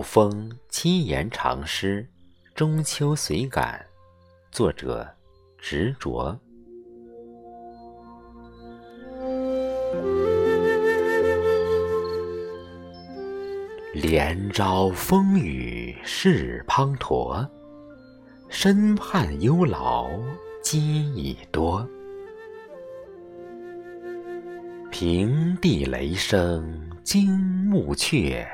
风七言长诗《中秋随感》，作者执着。连朝风雨事滂沱，身畔忧劳皆已多。平地雷声惊木雀，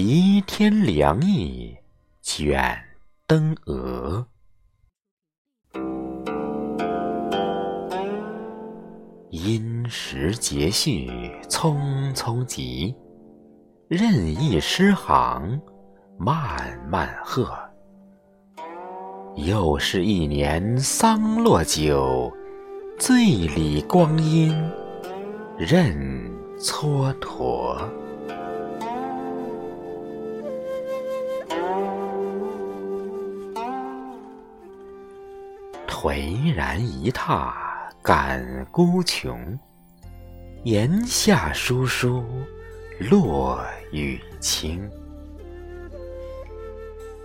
齐天良意卷登鹅。因时节序匆匆急，任意诗行慢慢和。又是一年桑落酒，醉里光阴。任蹉跎，颓然一榻感孤穷。檐下疏疏落雨倾，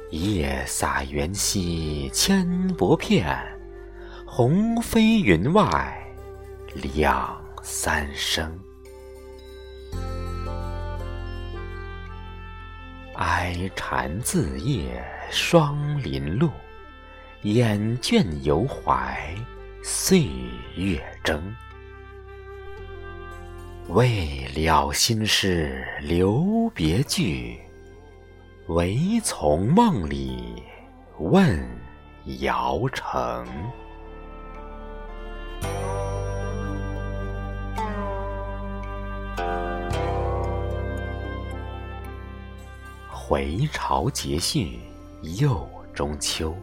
夜洒缘溪千薄片，鸿飞云外两。三声，哀蝉自夜霜林路，眼倦犹怀岁月征。未了心事留别句，唯从梦里问瑶城。回朝节序又中秋，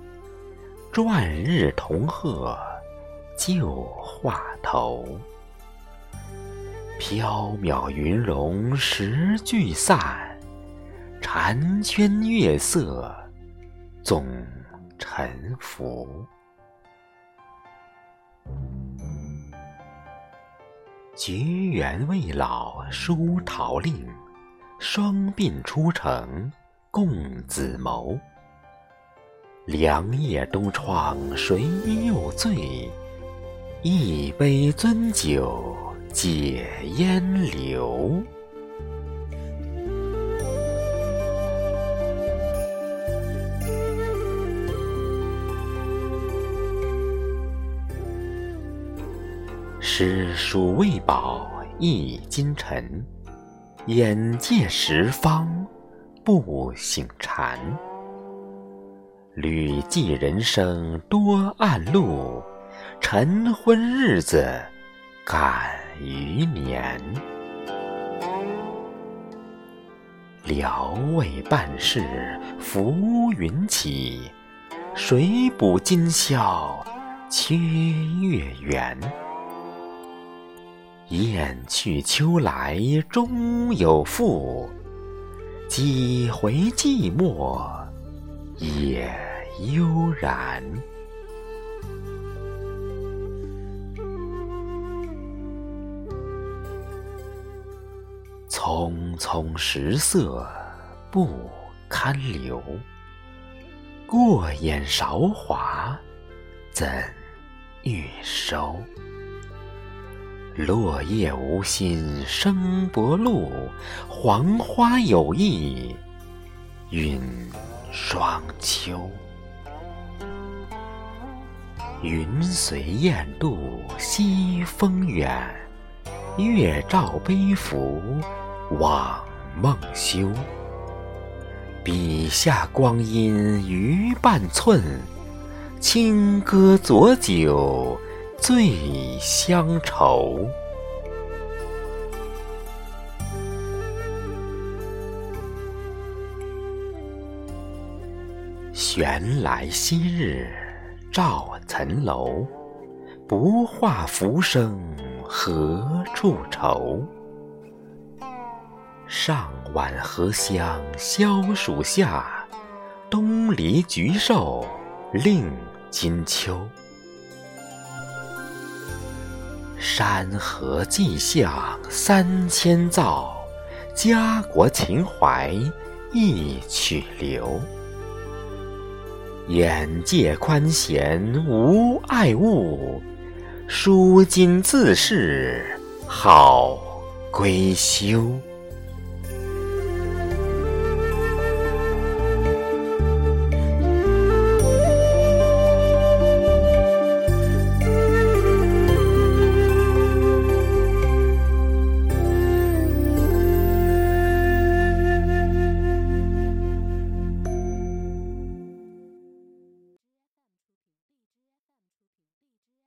转日同鹤旧话头。缥缈云容时聚散，婵娟月色总沉浮。菊园未老书桃令。双鬓出城共紫眸，凉夜东窗谁又醉？一杯樽酒解烟流。诗书未饱一金尘。眼界十方不醒禅，旅寄人生多暗路，晨昏日子感余年。聊未半事浮云起，谁补今宵缺月圆？雁去秋来终有复，几回寂寞也悠然。匆匆时色不堪留，过眼韶华怎欲收？落叶无心生薄露，黄花有意晕双秋。云随雁渡西风远，月照悲浮往梦休。笔下光阴余半寸，轻歌浊酒。醉乡愁，悬来昔日照层楼，不画浮生何处愁？上晚荷香消暑下，东篱菊瘦令金秋。山河气象三千造，家国情怀一曲流。眼界宽闲无碍物，舒襟自适好归休。